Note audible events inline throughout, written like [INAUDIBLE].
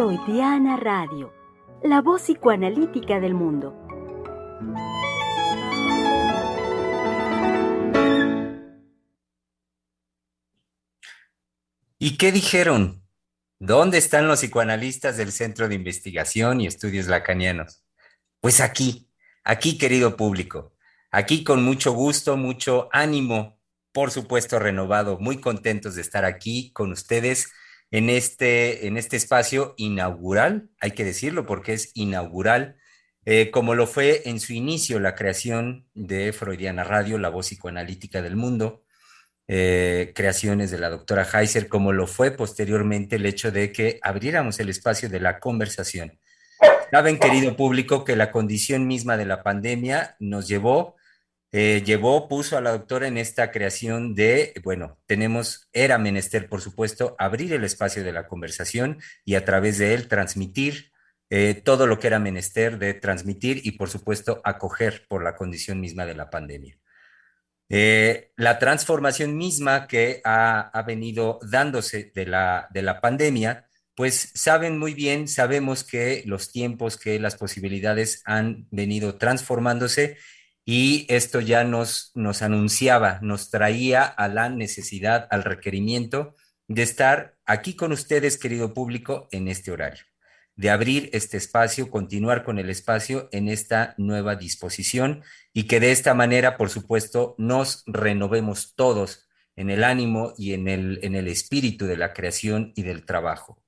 Freudiana Radio, la voz psicoanalítica del mundo. ¿Y qué dijeron? ¿Dónde están los psicoanalistas del Centro de Investigación y Estudios Lacanianos? Pues aquí, aquí querido público, aquí con mucho gusto, mucho ánimo, por supuesto renovado, muy contentos de estar aquí con ustedes en este, en este espacio inaugural, hay que decirlo porque es inaugural, eh, como lo fue en su inicio la creación de Freudiana Radio, la voz psicoanalítica del mundo, eh, creaciones de la doctora Heiser, como lo fue posteriormente el hecho de que abriéramos el espacio de la conversación. Saben, querido público, que la condición misma de la pandemia nos llevó eh, llevó, puso a la doctora en esta creación de, bueno, tenemos, era menester, por supuesto, abrir el espacio de la conversación y a través de él transmitir eh, todo lo que era menester de transmitir y, por supuesto, acoger por la condición misma de la pandemia. Eh, la transformación misma que ha, ha venido dándose de la, de la pandemia, pues saben muy bien, sabemos que los tiempos, que las posibilidades han venido transformándose y esto ya nos, nos anunciaba, nos traía a la necesidad, al requerimiento de estar aquí con ustedes, querido público, en este horario, de abrir este espacio, continuar con el espacio en esta nueva disposición y que de esta manera, por supuesto, nos renovemos todos en el ánimo y en el, en el espíritu de la creación y del trabajo.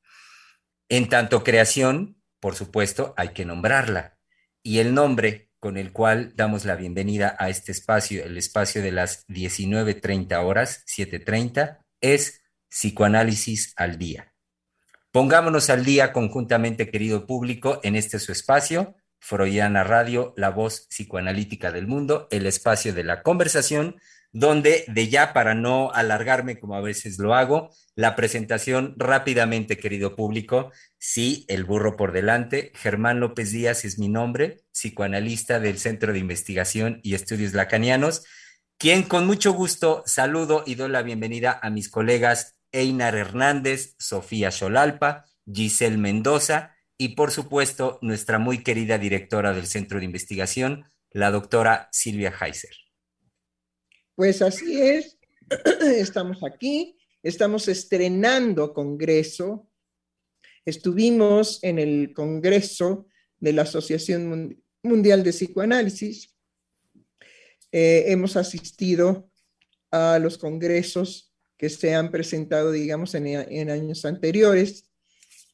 En tanto creación, por supuesto, hay que nombrarla. Y el nombre con el cual damos la bienvenida a este espacio, el espacio de las 19.30 horas, 7.30, es Psicoanálisis al Día. Pongámonos al día conjuntamente, querido público, en este su espacio, Freudiana Radio, la voz psicoanalítica del mundo, el espacio de la conversación, donde de ya para no alargarme como a veces lo hago, la presentación rápidamente, querido público, sí, el burro por delante, Germán López Díaz es mi nombre, psicoanalista del Centro de Investigación y Estudios Lacanianos, quien con mucho gusto saludo y doy la bienvenida a mis colegas Einar Hernández, Sofía Xolalpa, Giselle Mendoza y por supuesto nuestra muy querida directora del Centro de Investigación, la doctora Silvia Heiser. Pues así es, [CLEARS THROAT] estamos aquí, estamos estrenando Congreso. Estuvimos en el Congreso de la Asociación Mundial de Psicoanálisis. Eh, hemos asistido a los congresos que se han presentado, digamos, en, en años anteriores,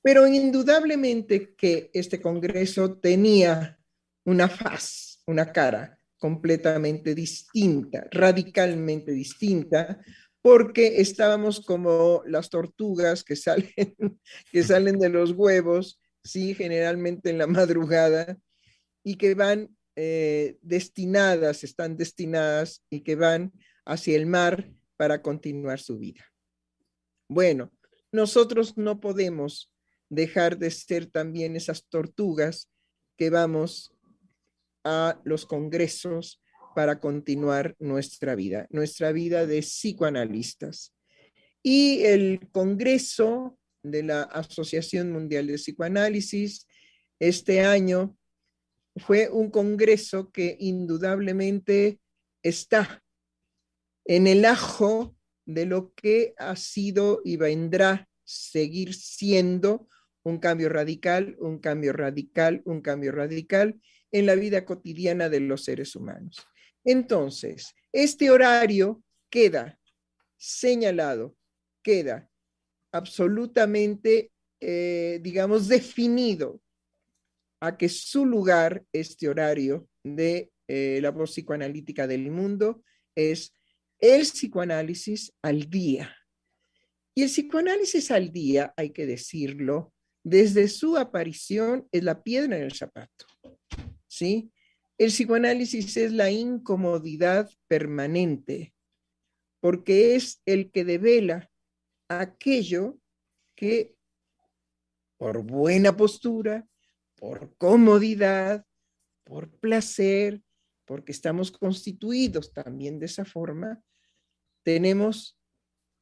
pero indudablemente que este congreso tenía una faz, una cara completamente distinta, radicalmente distinta, porque estábamos como las tortugas que salen, [LAUGHS] que salen de los huevos, sí, generalmente en la madrugada, y que van eh, destinadas, están destinadas y que van hacia el mar para continuar su vida. Bueno, nosotros no podemos dejar de ser también esas tortugas que vamos a los congresos para continuar nuestra vida, nuestra vida de psicoanalistas. Y el Congreso de la Asociación Mundial de Psicoanálisis este año fue un congreso que indudablemente está en el ajo de lo que ha sido y vendrá seguir siendo un cambio radical, un cambio radical, un cambio radical en la vida cotidiana de los seres humanos. Entonces, este horario queda señalado, queda absolutamente, eh, digamos, definido a que su lugar, este horario de eh, la voz psicoanalítica del mundo, es el psicoanálisis al día. Y el psicoanálisis al día, hay que decirlo, desde su aparición es la piedra en el zapato. ¿Sí? El psicoanálisis es la incomodidad permanente, porque es el que devela aquello que por buena postura, por comodidad, por placer, porque estamos constituidos también de esa forma, tenemos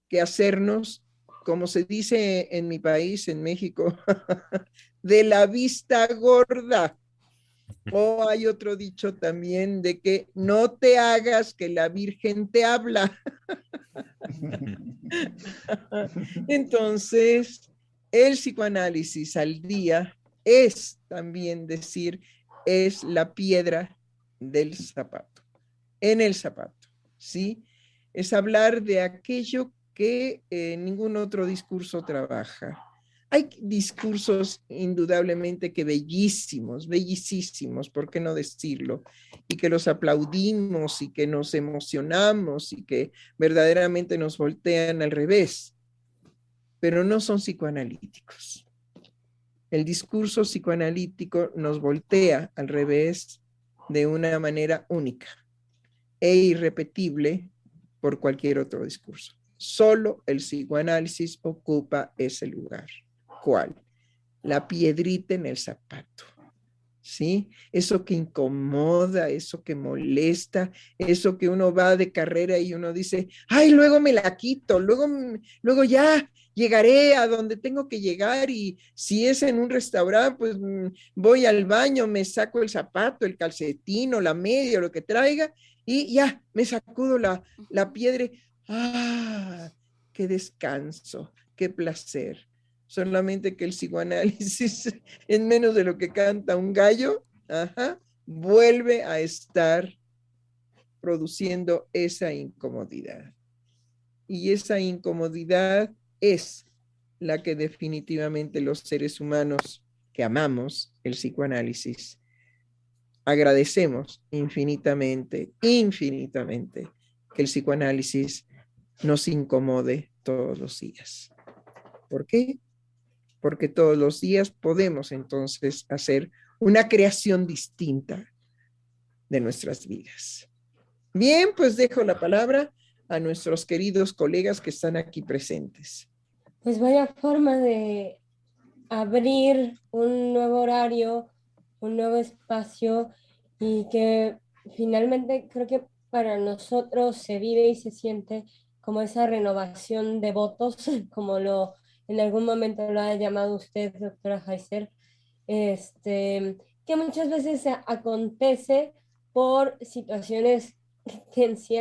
que hacernos como se dice en mi país, en México, [LAUGHS] de la vista gorda. O hay otro dicho también de que no te hagas que la Virgen te habla. [LAUGHS] Entonces, el psicoanálisis al día es también decir, es la piedra del zapato, en el zapato, ¿sí? Es hablar de aquello que eh, ningún otro discurso trabaja. Hay discursos indudablemente que bellísimos, bellísimos, ¿por qué no decirlo? Y que los aplaudimos y que nos emocionamos y que verdaderamente nos voltean al revés, pero no son psicoanalíticos. El discurso psicoanalítico nos voltea al revés de una manera única e irrepetible por cualquier otro discurso. Solo el psicoanálisis ocupa ese lugar. ¿Cuál? La piedrita en el zapato. ¿Sí? Eso que incomoda, eso que molesta, eso que uno va de carrera y uno dice, ay, luego me la quito, luego, luego ya llegaré a donde tengo que llegar y si es en un restaurante, pues mm, voy al baño, me saco el zapato, el calcetín o la media, lo que traiga y ya me sacudo la, la piedra ¡Ah! ¡Qué descanso! ¡Qué placer! Solamente que el psicoanálisis, [LAUGHS] en menos de lo que canta un gallo, vuelve a estar produciendo esa incomodidad. Y esa incomodidad es la que definitivamente los seres humanos que amamos el psicoanálisis agradecemos infinitamente, infinitamente que el psicoanálisis nos incomode todos los días. ¿Por qué? Porque todos los días podemos entonces hacer una creación distinta de nuestras vidas. Bien, pues dejo la palabra a nuestros queridos colegas que están aquí presentes. Pues vaya forma de abrir un nuevo horario, un nuevo espacio y que finalmente creo que para nosotros se vive y se siente como esa renovación de votos, [LAUGHS] como lo en algún momento lo ha llamado usted, doctora Heiser, este, que muchas veces acontece por situaciones [LAUGHS] que en sí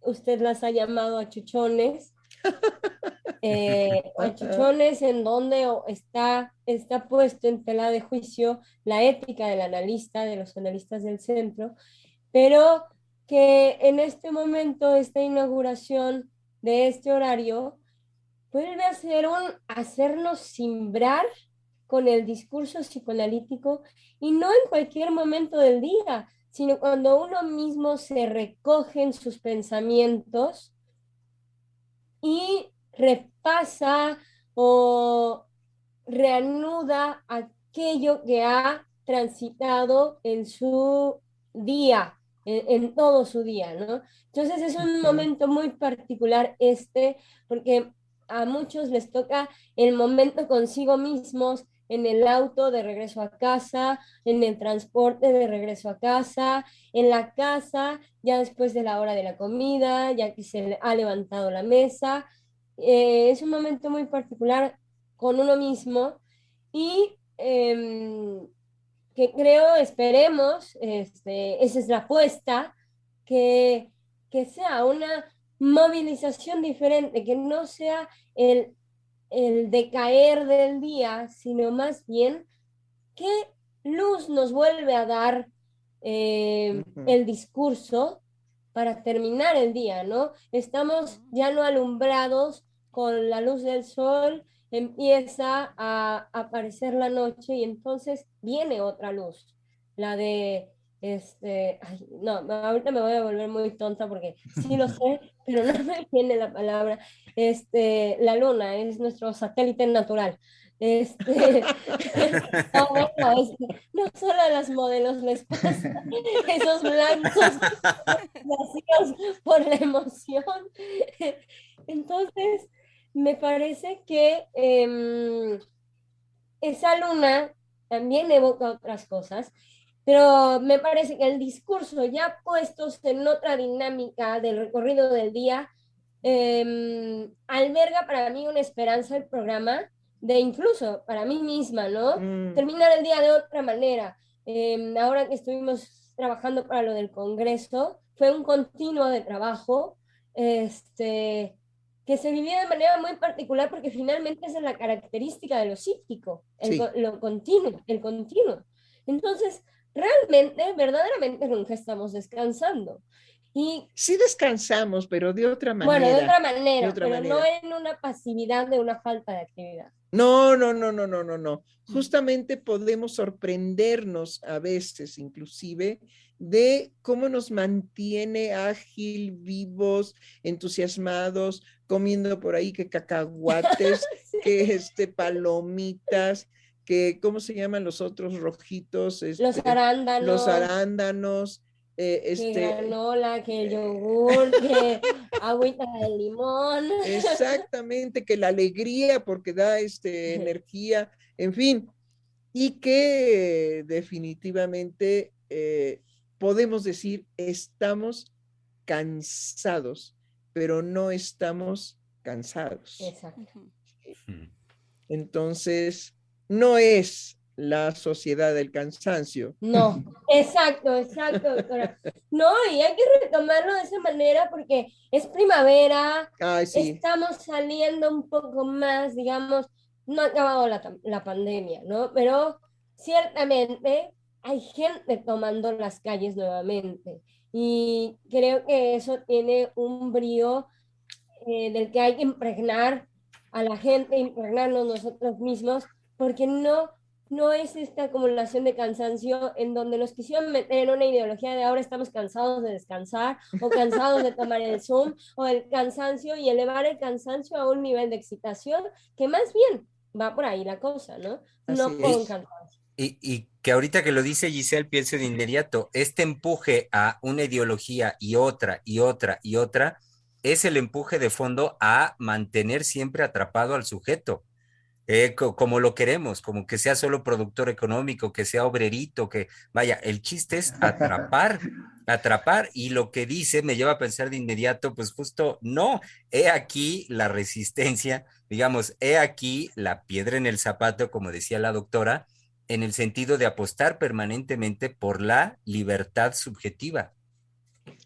usted las ha llamado achuchones, [LAUGHS] eh, achuchones en donde está, está puesto en tela de juicio la ética del analista, de los analistas del centro, pero que en este momento, esta inauguración de este horario, vuelve a ser un hacernos simbrar con el discurso psicoanalítico y no en cualquier momento del día, sino cuando uno mismo se recoge en sus pensamientos y repasa o reanuda aquello que ha transitado en su día, en, todo su día, ¿no? Entonces es un momento muy particular este, porque a muchos les toca el momento consigo mismos, en el auto de regreso a casa, en el transporte de regreso a casa, en la casa, ya después de la hora de la comida, ya que se ha levantado la mesa. Eh, es un momento muy particular con uno mismo y em, que creo, esperemos, este, esa es la apuesta, que, que sea una movilización diferente, que no sea el, el decaer del día, sino más bien qué luz nos vuelve a dar eh, el discurso para terminar el día, ¿no? Estamos ya no alumbrados con la luz del sol, empieza a aparecer la noche y entonces viene otra luz, la de, este, no, ahorita me voy a volver muy tonta porque sí lo sé, [LAUGHS] pero no me viene la palabra, este, la luna es nuestro satélite natural. Este, [LAUGHS] no, no solo a las modelos les pasa [LAUGHS] esos blancos vacíos por la emoción. Entonces, me parece que em, esa luna también evoca otras cosas, pero me parece que el discurso ya puestos en otra dinámica del recorrido del día em, alberga para mí una esperanza el programa de incluso para mí misma, ¿no? Mm. Terminar el día de otra manera. Em, ahora que estuvimos trabajando para lo del Congreso, fue un continuo de trabajo, este, que se vivía de manera muy particular porque finalmente esa es la característica de lo psíquico, el, Sí. lo continuo, el continuo. Entonces, realmente, verdaderamente nunca estamos descansando. Y Sí descansamos, pero de otra manera. bueno, de otra manera, de otra pero no manera. en una pasividad de una falta de actividad. No, no, no, no, no, no, no. Mm. Justamente podemos sorprendernos a veces, inclusive, de cómo nos mantiene ágil, vivos, entusiasmados, comiendo por ahí que cacahuates, [LAUGHS] que este palomitas, que ¿cómo se llaman los otros rojitos? Los Este, arándanos, los arándanos, eh, que este, granola, que el yogur, que [LAUGHS] agüita de limón. Exactamente, que la alegría porque da este, energía, en fin, y que definitivamente eh, podemos decir estamos cansados, pero no estamos cansados. Exacto. Entonces, no es la sociedad del cansancio. No, exacto, exacto, doctora. No, y hay que retomarlo de esa manera porque es primavera, Ay, sí, estamos saliendo un poco más, digamos, no ha acabado la, la pandemia, ¿no? Pero ciertamente hay gente tomando las calles nuevamente y creo que eso tiene un brío eh, del que hay que impregnar a la gente, impregnarnos nosotros mismos, porque no, no es esta acumulación de cansancio en donde nos quisieron meter en una ideología de ahora estamos cansados de descansar o cansados de tomar el Zoom o el cansancio y elevar el cansancio a un nivel de excitación que más bien va por ahí la cosa, ¿no? No Así es. cansancio. Y, y que ahorita que lo dice Giselle, pienso de inmediato, este empuje a una ideología y otra y otra y otra es el empuje de fondo a mantener siempre atrapado al sujeto, eh, co- como lo queremos, como que sea solo productor económico, que sea obrerito, que vaya, el chiste es atrapar, [LAUGHS] atrapar y lo que dice me lleva a pensar de inmediato, pues justo no, he aquí la resistencia, digamos, he aquí la piedra en el zapato, como decía la doctora, en el sentido de apostar permanentemente por la libertad subjetiva.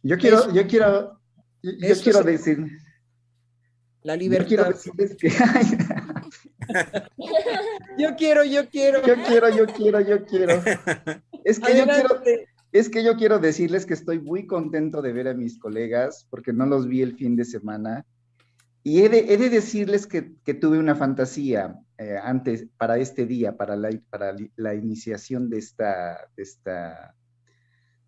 Yo quiero, Eso- yo quiero, yo, quiero decir, la yo quiero libertad. decirles que [LAUGHS] Yo quiero, yo quiero. yo quiero, yo quiero, yo quiero. Es que yo quiero, Adelante. es que yo quiero decirles que estoy muy contento de ver a mis colegas porque no los vi el fin de semana. Y he de, he de decirles que, que tuve una fantasía eh, antes, para este día, para la, para li- la iniciación de esta, de esta,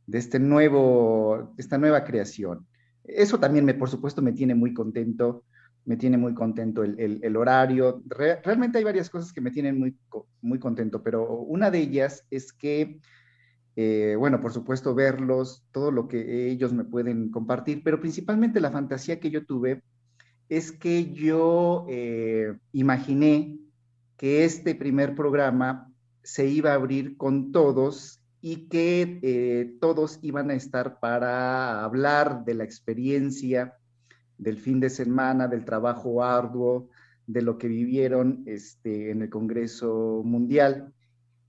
de este nuevo, esta nueva creación. Eso también, me, por supuesto, me tiene muy contento, me tiene muy contento el, el- horario. Re- realmente hay varias cosas que me tienen muy, muy contento, pero una de ellas es que eh, bueno, por supuesto, verlos, todo lo que ellos me pueden compartir, pero principalmente la fantasía que yo tuve es que yo eh, imaginé que este primer programa se iba a abrir con todos y que eh, todos iban a estar para hablar de la experiencia del fin de semana, del trabajo arduo, de lo que vivieron este, en el Congreso Mundial.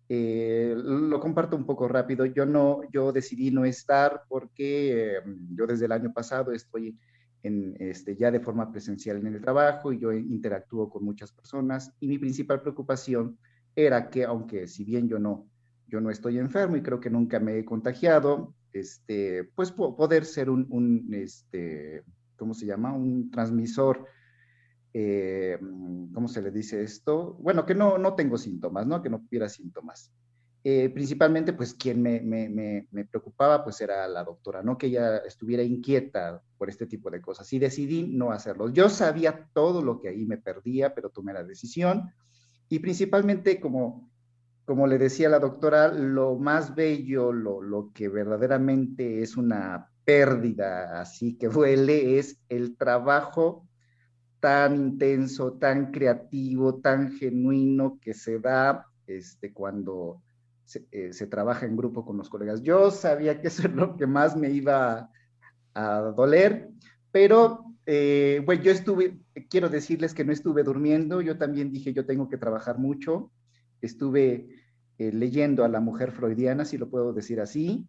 Eh, lo comparto un poco rápido. Yo no, yo decidí no estar porque eh, yo desde el año pasado estoy en, este, ya de forma presencial en el trabajo y yo interactúo con muchas personas y mi principal preocupación era que aunque si bien yo no, yo no estoy enfermo y creo que nunca me he contagiado, este, pues po poder ser un, un, este, ¿cómo se llama? Un transmisor eh, ¿cómo se le dice esto? Bueno, que no, no tengo síntomas, ¿no? Que no tuviera síntomas. Eh, principalmente, pues, quien me, me, me, me, preocupaba, pues, era la doctora, ¿no? Que ella estuviera inquieta por este tipo de cosas. Y decidí no hacerlo. Yo sabía todo lo que ahí me perdía, pero tomé la decisión. Y principalmente, como, como le decía la doctora, lo más bello, lo, lo que verdaderamente es una pérdida así que duele, es el trabajo tan intenso, tan creativo, tan genuino que se da este, cuando se, eh, se, trabaja en grupo con los colegas. Yo sabía que eso [LAUGHS] es lo que más me iba a, a doler, pero Eh, bueno, yo estuve, quiero decirles que no estuve durmiendo, yo también dije, yo tengo que trabajar mucho. Estuve eh, leyendo a la mujer freudiana, si lo puedo decir así,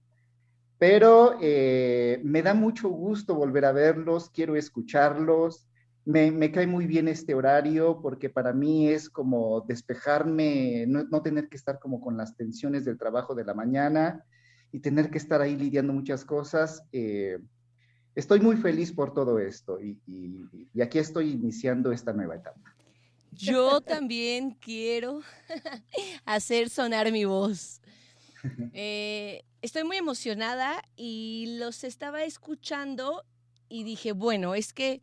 pero eh, me da mucho gusto volver a verlos, quiero escucharlos. Me, cae muy bien este horario porque para mí es como despejarme, no, tener que estar como con las tensiones del trabajo de la mañana y tener que estar ahí lidiando muchas cosas. Eh, estoy muy feliz por todo esto y, y aquí estoy iniciando esta nueva etapa. Yo también quiero [LAUGHS] hacer sonar mi voz. [LAUGHS] Eh, estoy muy emocionada y los estaba escuchando y dije, bueno, es que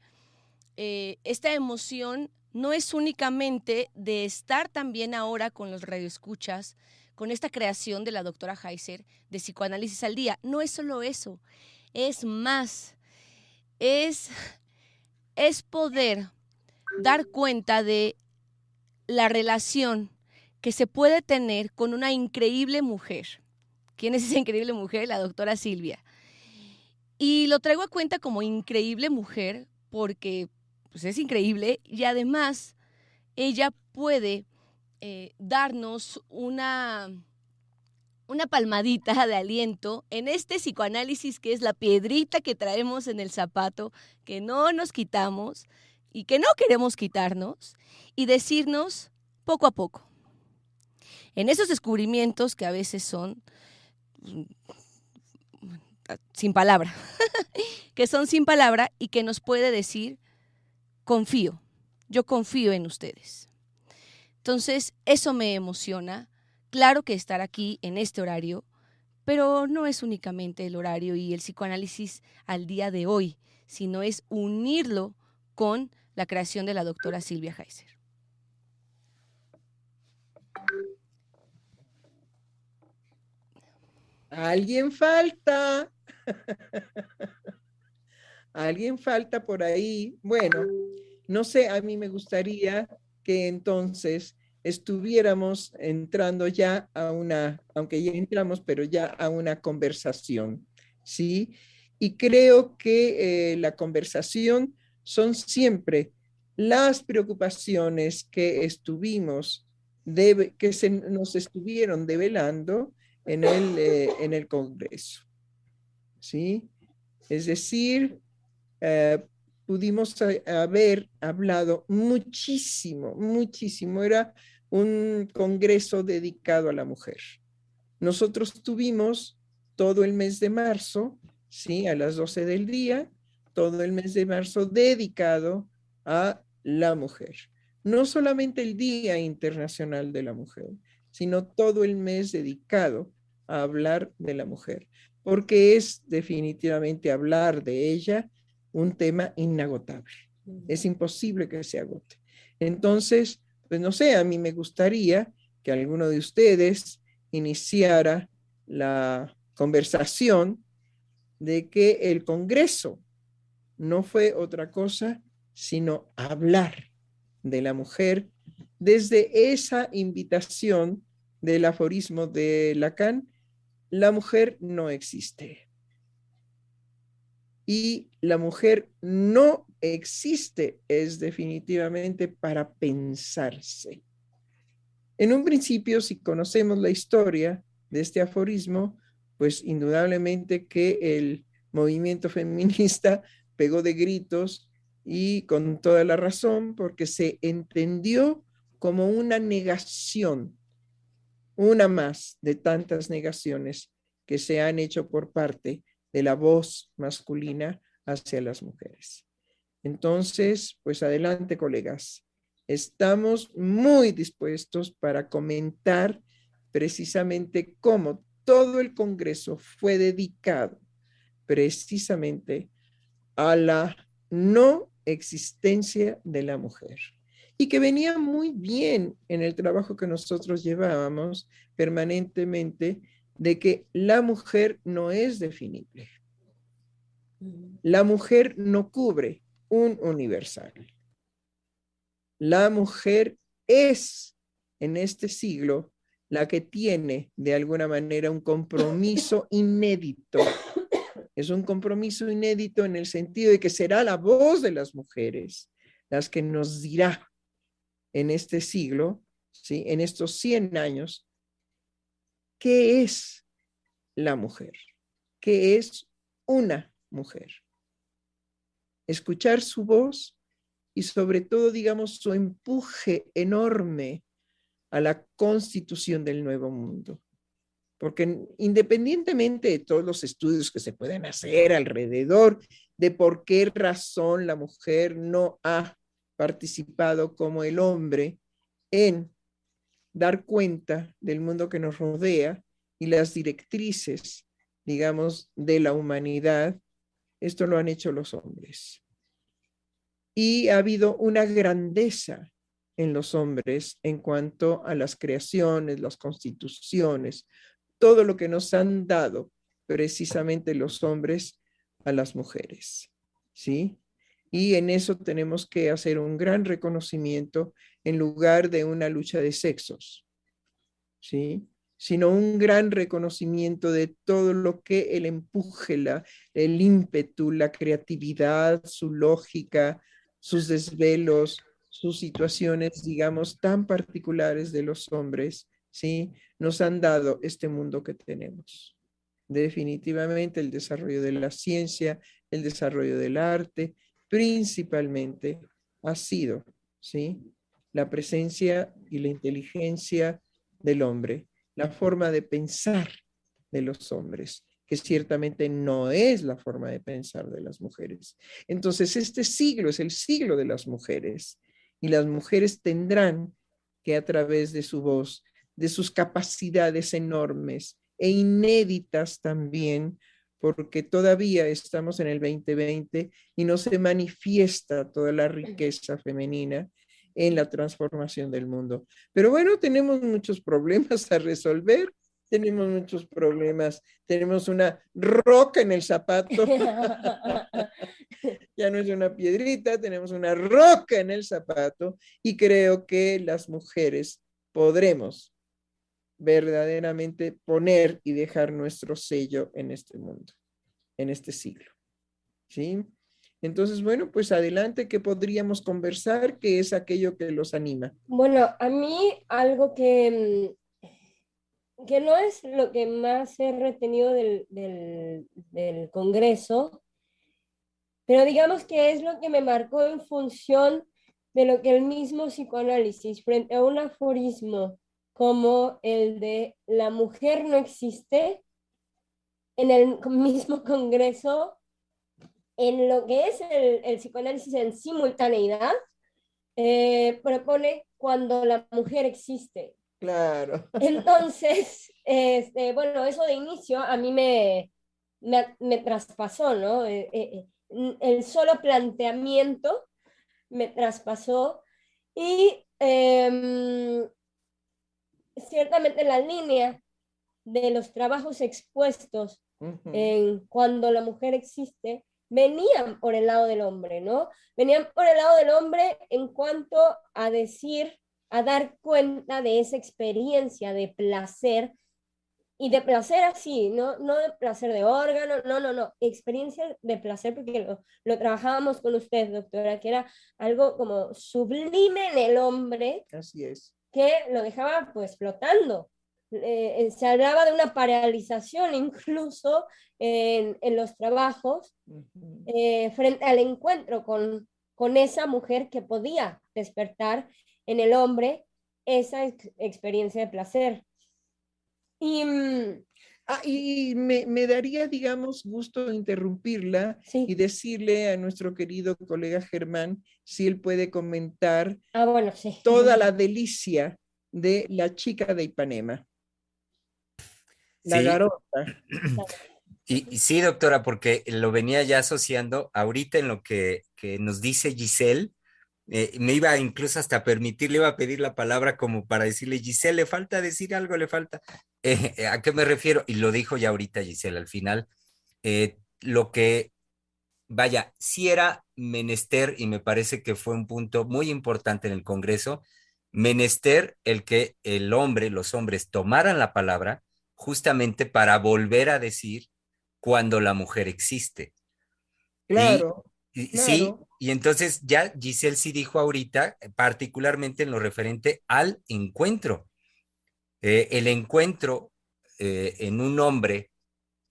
eh, esta emoción no es únicamente de estar también ahora con los radioescuchas, con esta creación de la doctora Heiser de psicoanálisis al día. No es solo eso, es más, es, es poder dar cuenta de la relación que se puede tener con una increíble mujer. ¿Quién es esa increíble mujer? La doctora Silvia. Y lo traigo a cuenta como increíble mujer porque pues, es increíble y además ella puede eh, darnos una, una palmadita de aliento en este psicoanálisis que es la piedrita que traemos en el zapato, que no nos quitamos y que no queremos quitarnos y decirnos poco a poco. En esos descubrimientos que a veces son sin palabra, [LAUGHS] que son sin palabra y que nos puede decir, confío, yo confío en ustedes. Entonces, eso me emociona. Claro que estar aquí en este horario, pero no es únicamente el horario y el psicoanálisis al día de hoy, sino es unirlo con la creación de la doctora Silvia Heiser. Alguien falta. Alguien falta por ahí. Bueno, no sé, a mí me gustaría que entonces estuviéramos entrando ya a una, aunque ya entramos, pero ya a una conversación, ¿sí? Y creo que eh, la conversación son siempre las preocupaciones que estuvimos, que se nos estuvieron develando en el, eh, en el Congreso. ¿Sí? Es decir, eh, pudimos haber hablado muchísimo, muchísimo. Era un Congreso dedicado a la mujer. Nosotros tuvimos todo el mes de marzo, ¿sí? A las 12 del día, todo el mes de marzo dedicado a la mujer. No solamente el Día Internacional de la Mujer, sino todo el mes dedicado a hablar de la mujer, porque es definitivamente hablar de ella un tema inagotable. Es imposible que se agote. Entonces, pues no sé, a mí me gustaría que alguno de ustedes iniciara la conversación de que el Congreso no fue otra cosa sino hablar de la mujer desde esa invitación del aforismo de Lacan, la mujer no existe. Y la mujer no existe es definitivamente para pensarse. En un principio, si conocemos la historia de este aforismo, pues indudablemente que el movimiento [LAUGHS] feminista pegó de gritos y con toda la razón, porque se entendió como una negación, una más de tantas negaciones que se han hecho por parte de la voz masculina hacia las mujeres. Entonces, pues adelante, colegas. Estamos muy dispuestos para comentar precisamente cómo todo el Congreso fue dedicado precisamente a la no existencia de la mujer y que venía muy bien en el trabajo que nosotros llevábamos permanentemente de que la mujer no es definible. La mujer no cubre un universal. La mujer es en este siglo la que tiene de alguna manera un compromiso [LAUGHS] inédito Es un compromiso inédito en el sentido de que será la voz de las mujeres las que nos dirá en este siglo, ¿sí? en estos 100 años, qué es la mujer, qué es una mujer. Escuchar su voz y sobre todo, digamos, su empuje enorme a la constitución del nuevo mundo. Porque independientemente de todos los estudios que se pueden hacer alrededor de por qué razón la mujer no ha participado como el hombre en dar cuenta del mundo que nos rodea y las directrices, digamos, de la humanidad, esto lo han hecho los hombres. Y ha habido una grandeza en los hombres en cuanto a las creaciones, las constituciones, todo lo que nos han dado precisamente los hombres a las mujeres. ¿Sí? Y en eso tenemos que hacer un gran reconocimiento en lugar de una lucha de sexos, ¿sí? sino un gran reconocimiento de todo lo que el empuje, la, el ímpetu, la creatividad, su lógica, sus desvelos, sus situaciones, digamos, tan particulares de los hombres, ¿sí? Nos han dado este mundo que tenemos. Definitivamente el desarrollo de la ciencia, el desarrollo del arte, principalmente ha sido, ¿sí? La presencia y la inteligencia del hombre, la forma de pensar de los hombres, que ciertamente no es la forma de pensar de las mujeres. Entonces, este siglo es el siglo de las mujeres y las mujeres tendrán que a través de su voz, de sus capacidades enormes e inéditas también, porque todavía estamos en el 2020 y no se manifiesta toda la riqueza femenina en la transformación del mundo. Pero bueno, tenemos muchos problemas a resolver, tenemos muchos problemas, tenemos una roca en el zapato, [LAUGHS] ya no es una piedrita, tenemos una roca en el zapato y creo que las mujeres podremos verdaderamente poner y dejar nuestro sello en este mundo, en este siglo. ¿Sí? Entonces, bueno, pues adelante que podríamos conversar, que es aquello que los anima. Bueno, a mí algo que, mm, que no es lo que más he retenido del, del Congreso, pero digamos que es lo que me marcó en función de lo que el mismo psicoanálisis frente a un aforismo como el de la mujer no existe, en el [LAUGHS] mismo Congreso, en lo que es el, psicoanálisis en simultaneidad, eh, propone cuando la mujer existe. Claro. [LAUGHS] Entonces, este, bueno, eso de inicio a mí me, me, traspasó, ¿no? Eh, eh, el solo planteamiento me traspasó y em, ciertamente la línea de los trabajos expuestos en cuando la mujer existe venían por el lado del hombre, ¿no? Venían por el lado del hombre en cuanto a decir, a dar cuenta de esa experiencia de placer y de placer así, no, no de placer de órgano, no, no, no, experiencia de placer, porque lo, lo trabajábamos con usted, doctora, que era algo como sublime en el hombre. Así es que lo dejaba pues flotando. Eh, eh, se hablaba de una paralización [LAUGHS] incluso en, en los trabajos eh, frente al encuentro con, con esa mujer que podía despertar en el hombre esa experiencia de placer. Y, mm, Ah, y me, me, daría, digamos, gusto interrumpirla y decirle a nuestro querido colega Germán si él puede comentar ah, bueno, sí. toda la delicia de la chica de Ipanema. La garota. [CLEARS THROAT] Y, sí, doctora, porque lo venía ya asociando ahorita en lo que, que nos dice Giselle, eh, me iba incluso hasta permitir, le iba a pedir la palabra como para decirle, Giselle, le falta decir algo, le falta. Eh, eh, ¿A qué me refiero? Y lo dijo ya ahorita Giselle al final. lo que, vaya, si era menester, y me parece que fue un punto muy importante en el Congreso, menester el que el hombre, los hombres tomaran la palabra justamente para volver a decir cuando la mujer existe. Claro. Sí, y entonces ya Giselle sí dijo ahorita, particularmente en lo referente al encuentro. Eh, el encuentro eh, en un hombre,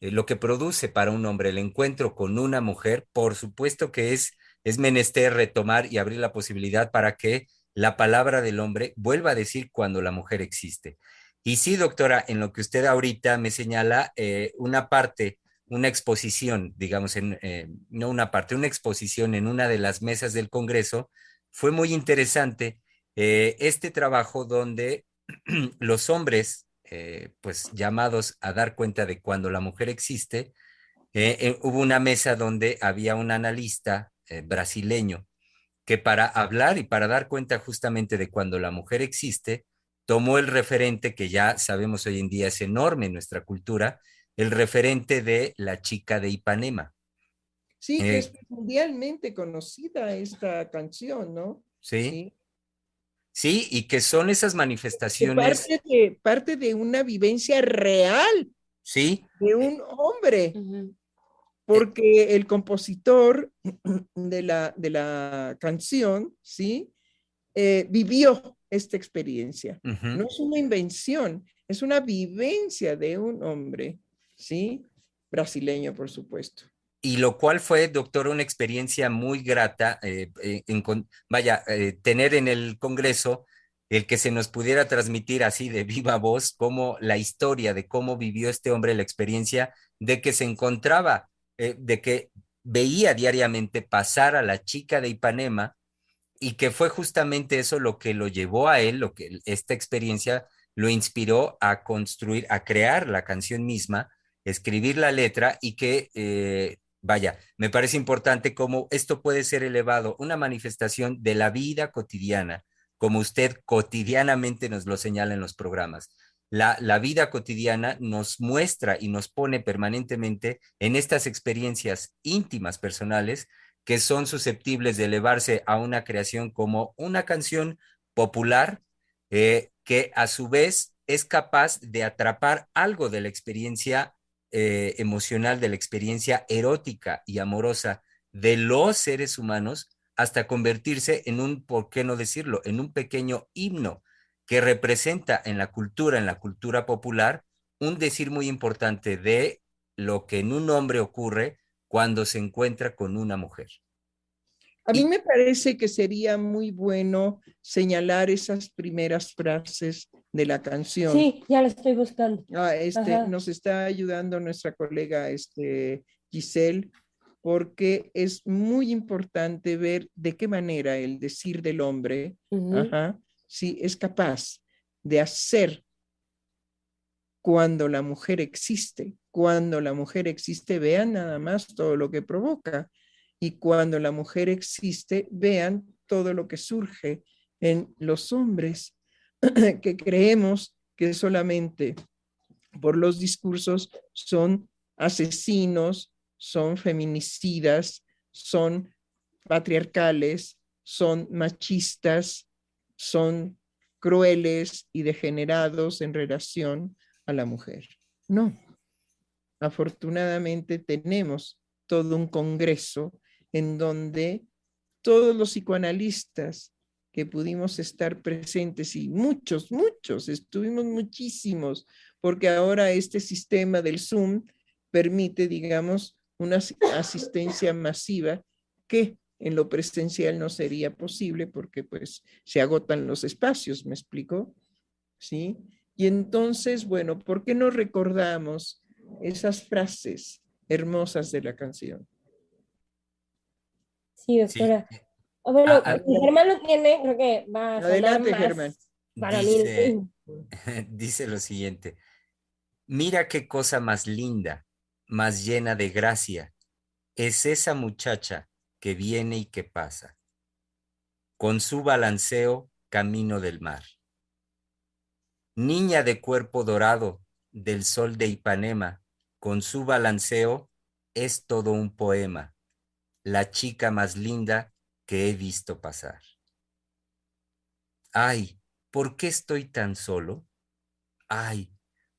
eh, lo que produce para un hombre el encuentro con una mujer, por supuesto que es, es menester retomar y abrir la posibilidad para que la palabra del hombre vuelva a decir cuando la mujer existe. Y sí, doctora, en lo que usted ahorita me señala, una parte una exposición, digamos, en, no una parte, una exposición en una de las mesas del Congreso. Fue muy interesante este trabajo donde [CLEARS THROAT] los hombres, eh, pues llamados a dar cuenta de cuando la mujer existe, hubo una mesa donde había un analista brasileño que para hablar y para dar cuenta justamente de cuando la mujer existe, tomó el referente que ya sabemos hoy en día es enorme en nuestra cultura, el referente de la chica de Ipanema. Sí, es eh, mundialmente conocida esta canción, ¿no? Sí. Sí, y que son esas manifestaciones. Parte de, parte de una vivencia real. Sí. De un hombre. Porque el compositor de la, de la canción, ¿sí? Eh, vivió esta experiencia. No es una invención, es una vivencia de un hombre ¿sí? Brasileño, por supuesto. Y lo cual fue, doctor, una experiencia muy grata, eh, eh, vaya, eh, tener en el Congreso el que se nos pudiera transmitir así de [LAUGHS] viva voz como la historia de cómo vivió este hombre la experiencia de que se encontraba, de que veía diariamente pasar a la chica de Ipanema y que fue justamente eso lo que lo llevó a él, lo que esta experiencia lo inspiró a construir, a crear la canción misma, escribir la letra y que, vaya, me parece importante cómo esto puede ser elevado, una manifestación de la vida cotidiana, como usted cotidianamente nos lo señala en los programas. La, la, vida cotidiana nos muestra y nos pone permanentemente en estas experiencias íntimas personales que son susceptibles de elevarse a una creación como una canción popular eh, que a su vez es capaz de atrapar algo de la experiencia eh, emocional, de la experiencia erótica y amorosa de los seres humanos hasta convertirse en un, ¿por qué no decirlo?, en un pequeño himno que representa en la cultura, en la cultura popular, un decir muy importante de lo que en un hombre ocurre cuando se encuentra con una mujer. A mí me parece que sería muy bueno señalar esas primeras frases de la canción. Sí, ya lo estoy buscando. Ah, este, nos está ayudando nuestra colega este, Giselle, porque es muy importante ver de qué manera el decir del hombre sí, es capaz de hacer cuando la mujer existe. Cuando la mujer existe, vean nada más todo lo que provoca y cuando la mujer existe, vean todo lo que surge en los hombres [CLEARS THROAT] que creemos que solamente por los discursos son asesinos, son feminicidas, son patriarcales, son machistas, son crueles y degenerados en relación a la mujer. No. Afortunadamente tenemos todo un congreso en donde todos los psicoanalistas que pudimos estar presentes y muchos, muchos, estuvimos muchísimos, porque ahora este sistema del Zoom permite, digamos, una asistencia masiva que en lo presencial no sería posible porque pues se agotan los espacios, ¿me explico? ¿Sí? Y entonces, bueno, ¿por qué no recordamos esas frases hermosas de la canción? Sí, doctora. Bueno, ah, ah, Germán lo tiene, creo que va a Adelante, más Germán. Para dice, mí. [LAUGHS] dice lo siguiente. Mira qué cosa más linda, más llena de gracia. Es esa muchacha que viene y que pasa, con su balanceo camino del mar. Niña de cuerpo dorado del sol de Ipanema, con su balanceo es todo un poema la chica más linda que he visto pasar. Ay, ¿por qué estoy tan solo? Ay,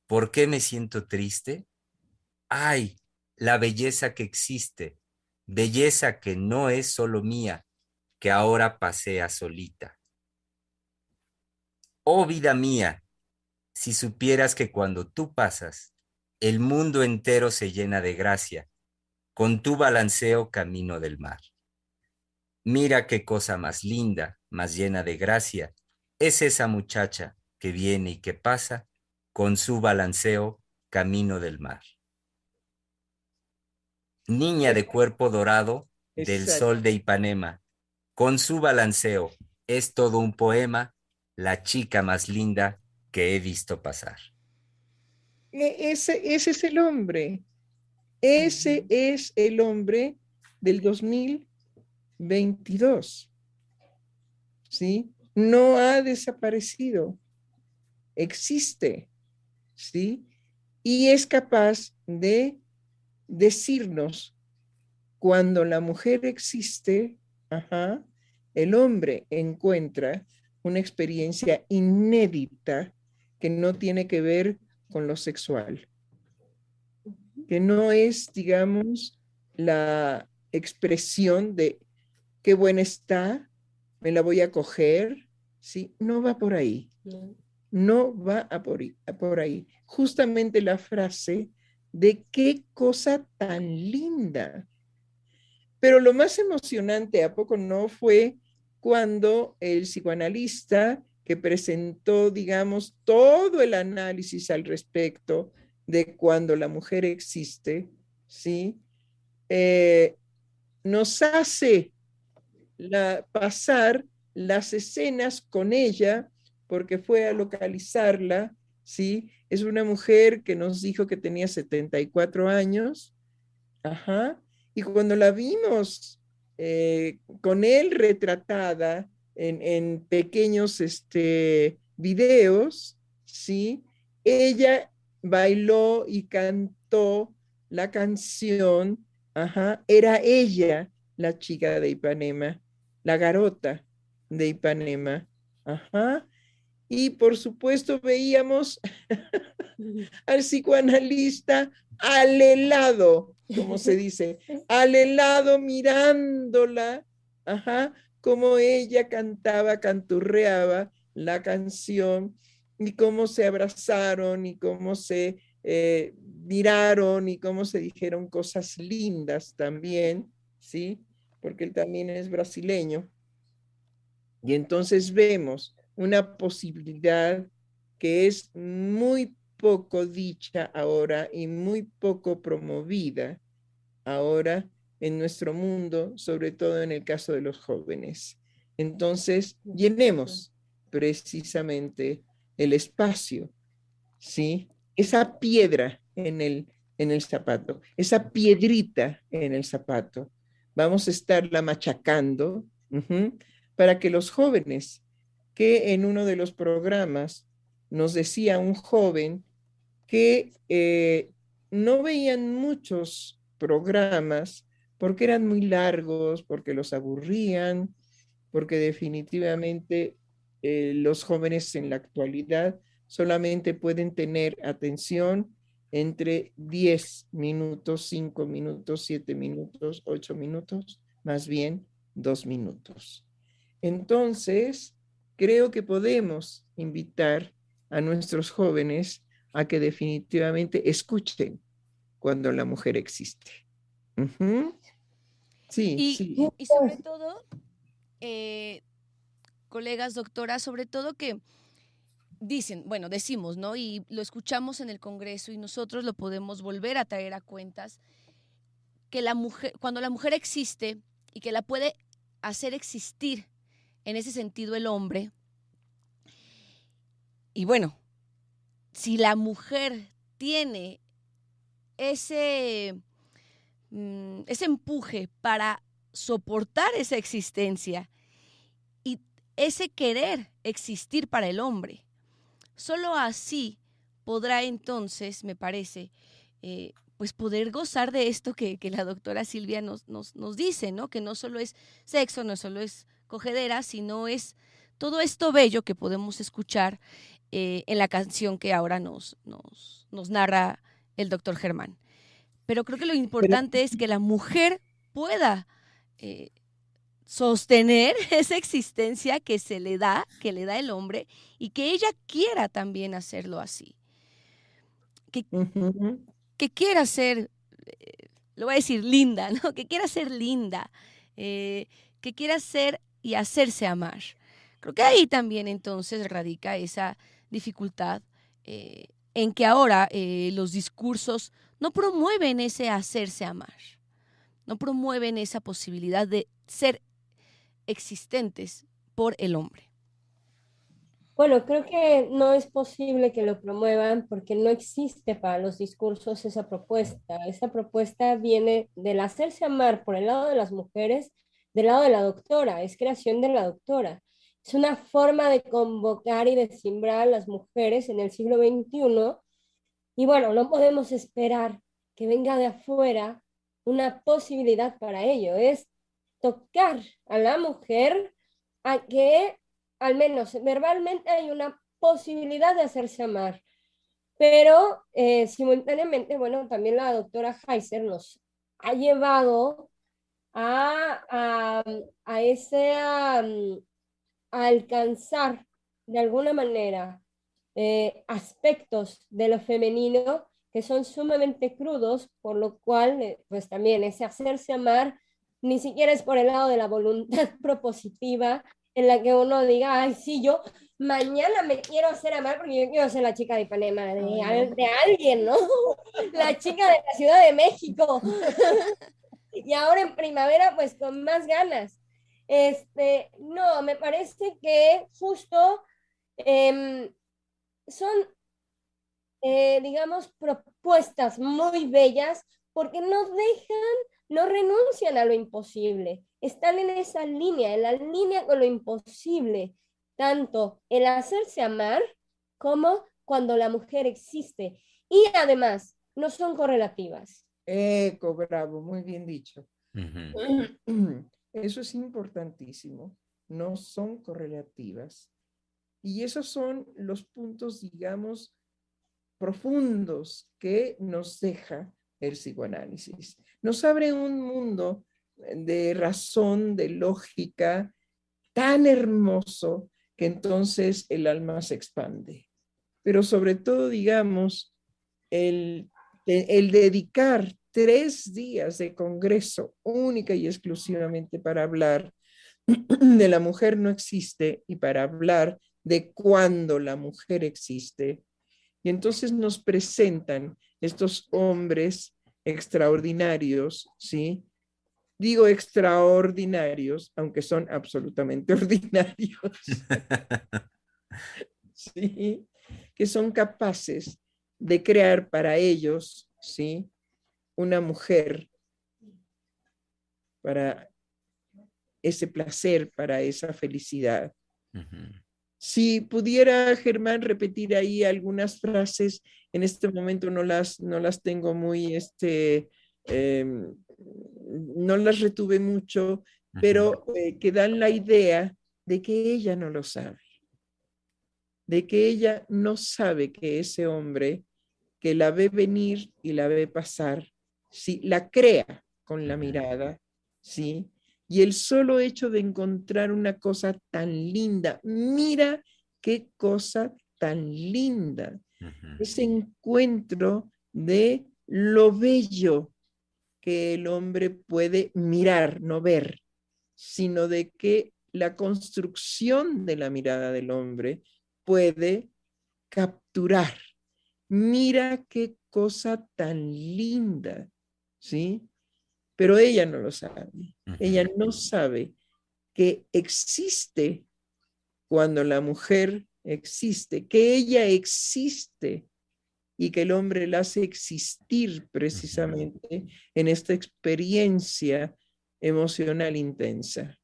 ¿por qué me siento triste? Ay, la belleza que existe, belleza que no es solo mía, que ahora pasea solita. Oh vida mía, si supieras que cuando tú pasas, el mundo entero se llena de gracia, con tu balanceo camino del mar. Mira qué cosa más linda, más llena de gracia, es esa muchacha que viene y que pasa con su balanceo camino del mar. Niña de cuerpo dorado del sol de Ipanema, con su balanceo, es todo un poema, la chica más linda que he visto pasar. E, ese, ese es el hombre, ese es el hombre del 2022. ¿Sí? No ha desaparecido, existe, ¿sí? Y es capaz de decirnos cuando la mujer existe, el hombre encuentra una experiencia inédita que no tiene que ver con lo sexual, que no es, digamos, la expresión de qué buena está, me la voy a coger, ¿sí? No va por ahí. No va a por, a por ahí. Justamente la frase de qué cosa tan linda. Pero lo más emocionante, ¿a poco no? Fue cuando el psicoanalista que presentó, digamos, todo el análisis al respecto de cuando la mujer existe, ¿sí? Eh, nos hace pasar las escenas con ella, porque fue a localizarla, ¿sí? Es una mujer que nos dijo que tenía 74 años, ajá, y cuando la vimos eh, con él retratada en, pequeños este, videos, ¿sí? Ella bailó y cantó la canción, ajá, era ella la chica de Ipanema, la garota de Ipanema, ajá, y por supuesto veíamos [LAUGHS] al psicoanalista al helado, como se dice, [LAUGHS] al helado mirándola, ajá, como ella cantaba, canturreaba la canción y cómo se abrazaron y cómo se eh, miraron y cómo se dijeron cosas lindas también, ¿sí? Porque él también es brasileño. Y entonces vemos una posibilidad que es muy poco dicha ahora y muy poco promovida ahora en nuestro mundo, sobre todo en el caso de los jóvenes. Entonces, llenemos precisamente el espacio, ¿sí? Esa piedra en el, en el zapato, esa piedrita en el zapato, vamos a estarla machacando para que los jóvenes que en uno de los programas nos decía un joven que eh, no veían muchos programas porque eran muy largos, porque los aburrían, porque definitivamente eh, los jóvenes en la actualidad solamente pueden tener atención entre 10 minutos, 5 minutos, 7 minutos, 8 minutos, más bien 2 minutos. Entonces, creo que podemos invitar a nuestros jóvenes a que definitivamente escuchen cuando la mujer existe. Sí, y, sí. y sobre todo, eh, colegas, doctoras, sobre todo que dicen, bueno, decimos, ¿no? Y lo escuchamos en el Congreso y nosotros lo podemos volver a traer a cuentas, que la mujer, cuando la mujer existe y que la puede hacer existir en ese sentido el hombre. Y bueno, si la mujer tiene ese, mm, ese empuje para soportar esa existencia y ese querer existir para el hombre, solo así podrá entonces, me parece, eh, pues poder gozar de esto que, la doctora Silvia nos, nos, nos, dice, ¿no? Que no solo es sexo, no solo es cogedera, sino es todo esto bello que podemos escuchar eh, en la canción que ahora nos, nos, nos narra el doctor Germán. Pero creo que lo importante es que la mujer pueda eh, sostener [LAUGHS] esa existencia que se le da, que le da el hombre, y que ella quiera también hacerlo así. Que, que quiera ser, eh, lo voy a decir linda, [LAUGHS] ¿no? Que quiera ser linda, eh, que quiera ser y hacerse amar. Creo que ahí también entonces radica esa dificultad eh, en que ahora los discursos no promueven ese hacerse amar, no promueven esa posibilidad de ser existentes por el hombre. Bueno, creo que no es posible que lo promuevan porque no existe para los discursos esa propuesta. Esa propuesta viene del hacerse amar por el lado de las mujeres, del lado de la doctora, es creación de la doctora. Es una forma de convocar y de simbrar a las mujeres en el siglo XXI. Y bueno, no podemos esperar que venga de afuera una posibilidad para ello. Es tocar a la mujer a que al menos verbalmente hay una posibilidad de hacerse amar. Pero eh, simultáneamente, bueno, también la doctora Heiser nos ha llevado a, a, ese a, alcanzar de alguna manera eh, aspectos de lo femenino que son sumamente crudos, por lo cual, eh, pues también ese hacerse amar ni siquiera es por el lado de la voluntad [LAUGHS] propositiva en la que uno diga, ay, sí, yo mañana me quiero hacer amar porque yo quiero ser la chica de Ipanema, de, de alguien, ¿no? [LAUGHS] La chica de la Ciudad de México. [LAUGHS] y ahora en primavera, pues con más ganas. Este, no, me parece que justo em, son, eh, digamos, propuestas muy bellas porque nos dejan no renuncian a lo imposible, están en esa línea, en la línea con lo imposible, tanto el hacerse amar como cuando la mujer existe. Y además, no son correlativas. Eco, bravo, muy bien dicho. Eso es importantísimo. No son correlativas. Y esos son los puntos, digamos, profundos que nos deja el psicoanálisis. Nos abre un mundo de razón, de lógica, tan hermoso que entonces el alma se expande. Pero sobre todo, digamos, el, el dedicar tres días de congreso única y exclusivamente para hablar [CLEARS THROAT] de la mujer no existe y para hablar de cuándo la mujer existe. Y entonces nos presentan estos hombres extraordinarios, ¿sí? Digo extraordinarios, aunque son absolutamente [LAUGHS] ordinarios, [LAUGHS] ¿sí? Que son capaces de crear para ellos, ¿sí? Una mujer para ese placer, para esa felicidad. Si pudiera Germán repetir ahí algunas frases, en este momento no las, no las tengo muy, este, em, no las retuve mucho, pero eh, que dan la idea de que ella no lo sabe, de que ella no sabe que ese hombre que la ve venir y la ve pasar, si la crea con la mirada, ¿sí? Y el solo hecho de encontrar una cosa tan linda, mira qué cosa tan linda, ese encuentro de lo bello que el hombre puede mirar, no ver, sino de que la construcción de la mirada del hombre puede capturar. Mira qué cosa tan linda, ¿sí? pero ella no lo sabe. Ella no sabe que existe cuando la mujer existe, que ella existe y que el hombre la hace existir precisamente en esta experiencia emocional intensa.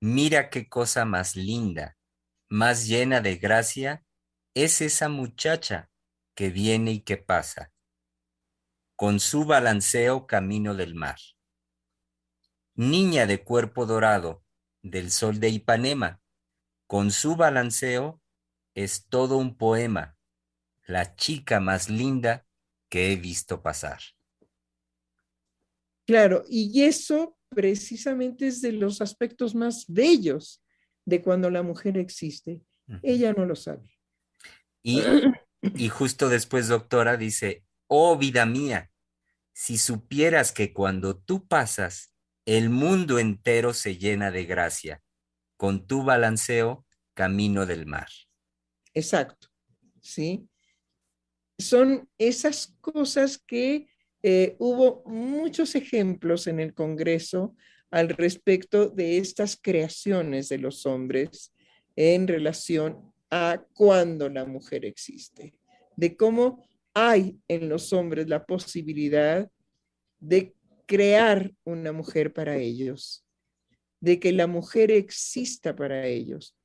Mira qué cosa más linda, más llena de gracia, es esa muchacha que viene y que pasa con su balanceo camino del mar. Niña de cuerpo dorado, del sol de Ipanema, con su balanceo es todo un poema, la chica más linda que he visto pasar. Claro, y eso precisamente es de los aspectos más bellos de cuando la mujer existe. Ella no lo sabe. Y, [CLEARS THROAT] y justo después, doctora, dice, oh vida mía, si supieras que cuando tú pasas, el mundo entero se llena de gracia, con tu balanceo camino del mar. Exacto, ¿sí? Son esas cosas que eh, hubo muchos ejemplos en el Congreso al respecto de estas creaciones de los hombres en relación a cuando la mujer existe, de cómo hay en los hombres la posibilidad de crear una mujer para ellos, de que la mujer exista para ellos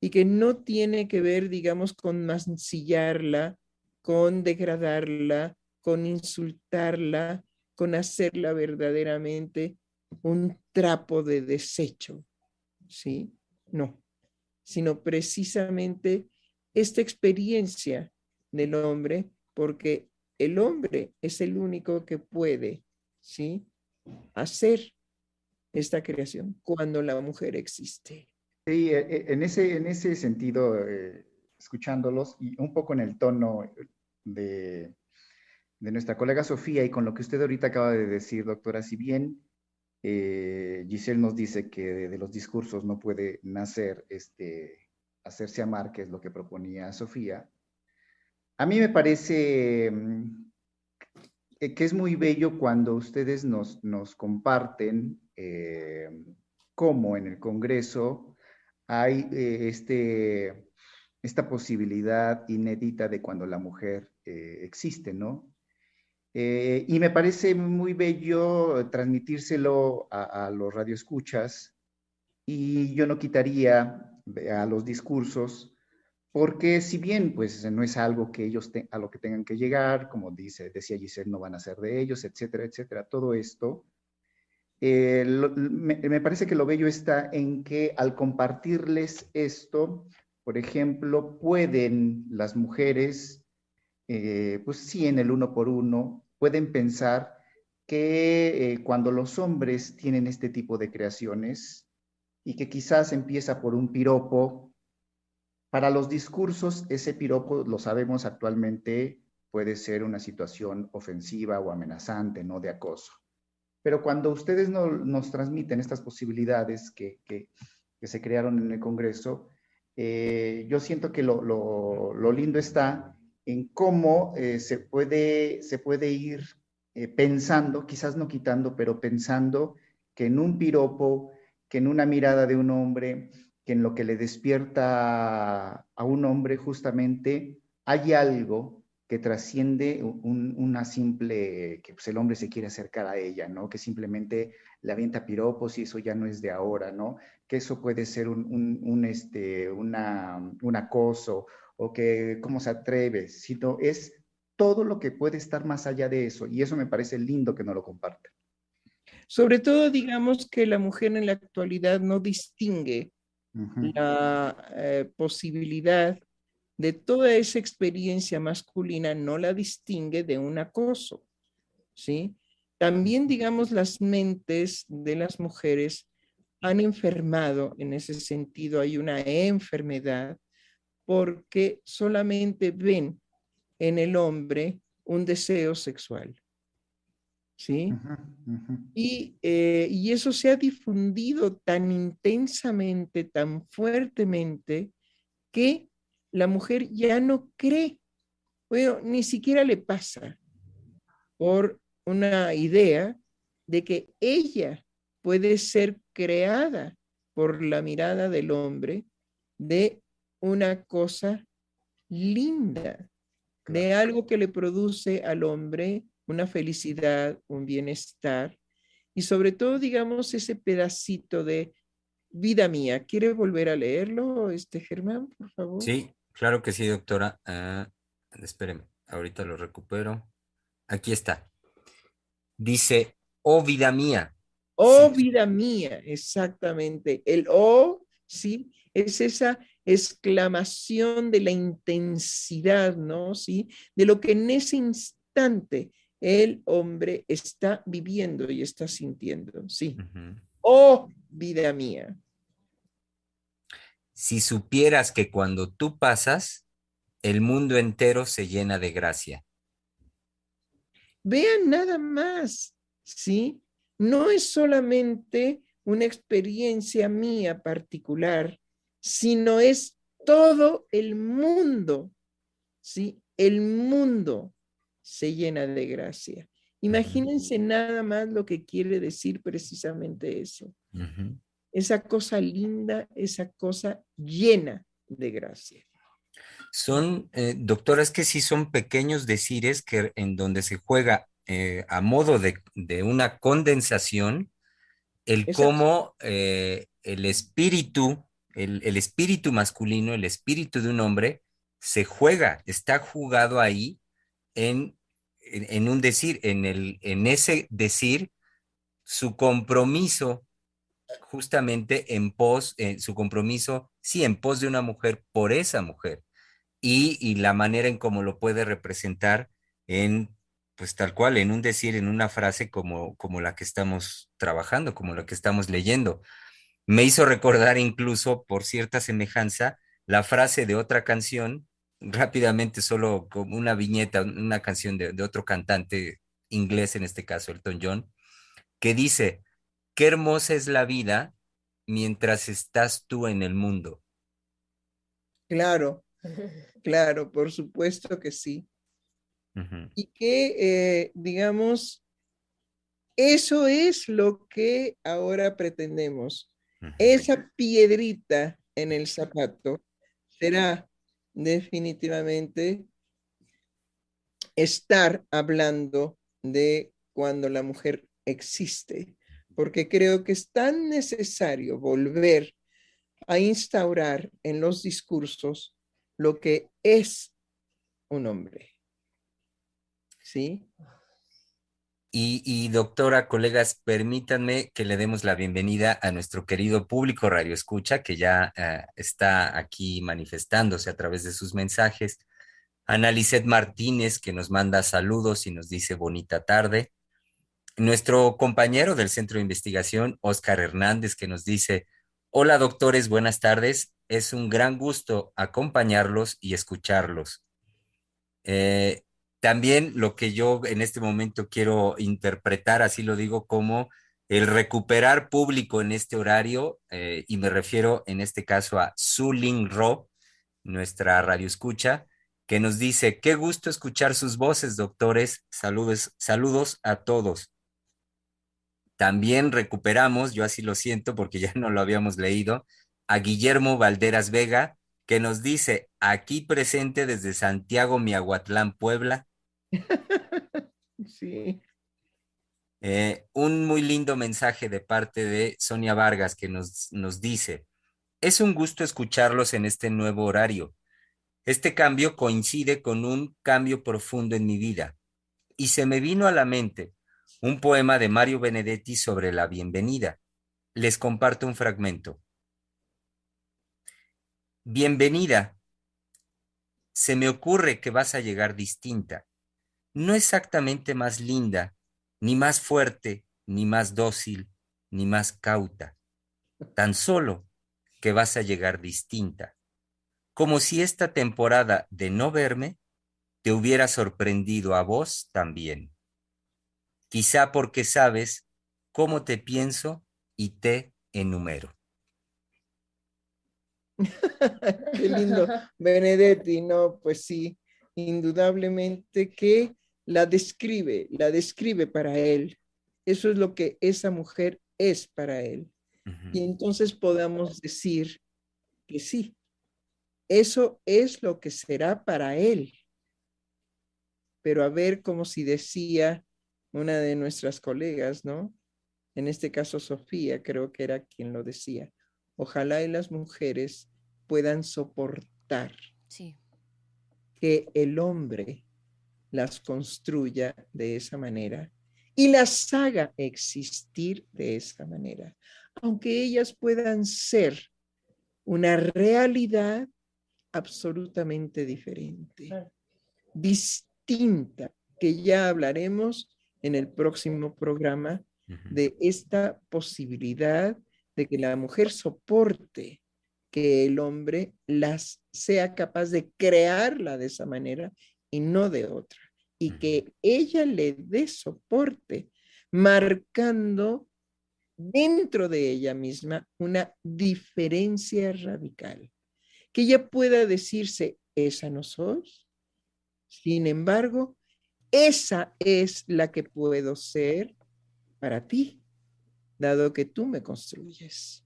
y que no tiene que ver, digamos, con mancillarla, con degradarla, con insultarla, con hacerla verdaderamente un trapo de desecho, ¿sí? No, sino precisamente esta experiencia del hombre, porque el hombre es el único que puede, ¿sí? Hacer esta creación cuando la mujer existe. Sí, e, e, en ese, en ese sentido, eh, escuchándolos y un poco en el tono de, de nuestra colega Sofía y con lo que usted ahorita acaba de decir, doctora, si bien eh, Giselle nos dice que de, los discursos no puede nacer este, hacerse amar, que es lo que proponía Sofía, a mí me parece mm, que es muy bello cuando ustedes nos, nos comparten eh, cómo en el Congreso hay eh, este, esta posibilidad inédita de cuando la mujer existe, ¿no? Eh, y me parece muy bello transmitírselo a, los radioescuchas y yo no quitaría a los discursos porque si bien pues no es algo que ellos a lo que tengan que llegar, como dice, decía Giselle, no van a ser de ellos, etcétera, etcétera, todo esto, eh, me, parece que lo bello está en que al compartirles esto, por ejemplo, pueden las mujeres eh, pues sí, en el uno por uno, pueden pensar que eh, cuando los hombres tienen este tipo de creaciones y que quizás empieza por un piropo, para los discursos ese piropo, lo sabemos actualmente, puede ser una situación ofensiva o amenazante, no de acoso. Pero cuando ustedes nos transmiten estas posibilidades que, se crearon en el Congreso, eh, yo siento que lo lindo está en cómo eh, se, puede, se puede ir eh, pensando, quizás no quitando, pero pensando que en un piropo, que en una mirada de un hombre, que en lo que le despierta a un hombre justamente hay algo que trasciende una simple, que pues el hombre se quiere acercar a ella, ¿no? Que simplemente le avienta piropos y eso ya no es de ahora, ¿no? Que eso puede ser un, este, una, un acoso o que cómo se atreve, sino es todo lo que puede estar más allá de eso. Y eso me parece lindo que no lo comparte. Sobre todo, digamos que la mujer en la actualidad no distingue la eh, posibilidad de toda esa experiencia masculina, no la distingue de un acoso, ¿sí? También, digamos, las mentes de las mujeres han enfermado en ese sentido, hay una enfermedad porque solamente ven en el hombre un deseo sexual. ¿Sí? Eh, y, eso se ha difundido tan intensamente, tan fuertemente, que la mujer ya no cree, bueno, ni siquiera le pasa por una idea de que ella puede ser creada por la mirada del hombre de una cosa linda, de algo que le produce al hombre una felicidad, un bienestar y sobre todo, digamos, ese pedacito de vida mía. ¿Quiere volver a leerlo, este Germán, por favor? Sí, claro que sí, doctora. Uh, espéreme, ahorita lo recupero. Aquí está. Dice, oh vida mía. Oh vida mía, exactamente. El oh, sí, es esa exclamación de la intensidad, ¿no? Sí, de lo que en ese instante el hombre está viviendo y está sintiendo, sí. Oh, vida mía. Si supieras que cuando tú pasas, el mundo entero se llena de gracia. Vean nada más, ¿sí? No es solamente una experiencia mía particular, sino es todo el mundo, ¿sí? El mundo se llena de gracia. Imagínense nada más lo que quiere decir precisamente eso. Esa cosa linda, esa cosa llena de gracia. Son, eh, doctoras, que sí son pequeños decires que en donde se juega eh, a modo de, una condensación el cómo eh, el espíritu, el, el, espíritu masculino, el espíritu de un hombre, se juega, está jugado ahí en en, un decir, en, el, en ese decir, su compromiso justamente en pos, en su compromiso, sí, en pos de una mujer por esa mujer y, la manera en cómo lo puede representar en, pues tal cual, en un decir, en una frase como, como la que estamos trabajando, como la que estamos leyendo. Me hizo recordar incluso, por cierta semejanza, la frase de otra canción rápidamente solo como una viñeta, una canción de, otro cantante inglés, en este caso Elton John, que dice, qué hermosa es la vida mientras estás tú en el mundo. Claro, [LAUGHS] claro, por supuesto que sí. Y que, eh, digamos, eso es lo que ahora pretendemos. Esa piedrita en el zapato será definitivamente estar hablando de cuando la mujer existe, porque creo que es tan necesario volver a instaurar en los discursos lo que es un hombre. ¿Sí? Y, doctora, colegas, permítanme que le demos la bienvenida a nuestro querido público Radio Escucha, que ya eh, está aquí manifestándose a través de sus mensajes. Ana Martínez, que nos manda saludos y nos dice bonita tarde. Nuestro compañero del Centro de Investigación, Oscar Hernández, que nos dice, hola doctores, buenas tardes. Es un gran gusto acompañarlos y escucharlos. Eh, también lo que yo en este momento quiero interpretar, así lo digo, como el recuperar público en este horario, eh, y me refiero en este caso a Ling Ro, nuestra radio escucha, que nos dice, qué gusto escuchar sus voces, doctores, saludos, saludos a todos. También recuperamos, yo así lo siento porque ya no lo habíamos leído, a Guillermo Valderas Vega, que nos dice, aquí presente desde Santiago, Miahuatlán, Puebla, [LAUGHS] sí. Eh, un muy lindo mensaje de parte de Sonia Vargas que nos, nos dice, es un gusto escucharlos en este nuevo horario. Este cambio coincide con un cambio profundo en mi vida y se me vino a la mente un poema de Mario Benedetti sobre la bienvenida. Les comparto un fragmento. Bienvenida. Se me ocurre que vas a llegar distinta no exactamente más linda, ni más fuerte, ni más dócil, ni más cauta, tan solo que vas a llegar distinta, como si esta temporada de no verme te hubiera sorprendido a vos también. Quizá porque sabes cómo te pienso y te enumero. [LAUGHS] Qué lindo. Benedetti, no, pues sí, indudablemente que la describe, la describe para él. Eso es lo que esa mujer es para él. Y entonces podamos decir que sí, eso es lo que será para él. Pero a ver como si decía una de nuestras colegas, ¿no? En este caso Sofía, creo que era quien lo decía. Ojalá y las mujeres puedan soportar que el hombre las construya de esa manera y las haga existir de esa manera, aunque ellas puedan ser una realidad absolutamente diferente, distinta que ya hablaremos en el próximo programa de esta posibilidad de que la mujer soporte que el hombre las sea capaz de crearla de esa manera y no de otra, y que ella le dé soporte, marcando dentro de ella misma una diferencia radical, que ella pueda decirse, esa no sos, sin embargo, esa es la que puedo ser para ti, dado que tú me construyes,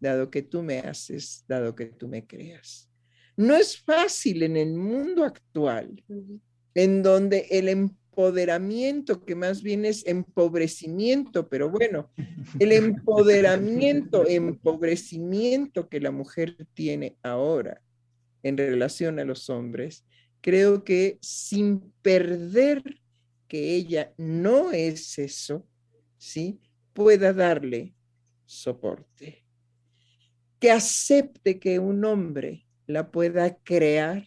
dado que tú me haces, dado que tú me creas. No es fácil en el mundo actual, en donde el empoderamiento, que más bien es empobrecimiento, pero bueno, el empoderamiento, empobrecimiento que la mujer tiene ahora en relación a los hombres, creo que sin perder que ella no es eso, ¿sí? Pueda darle soporte. Que acepte que un hombre la pueda crear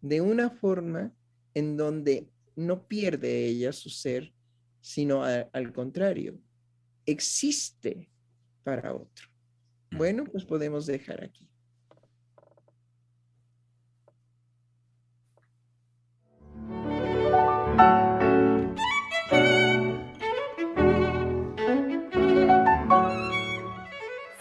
de una forma en donde no pierde ella su ser, sino al contrario, existe para otro. Bueno, pues podemos dejar aquí.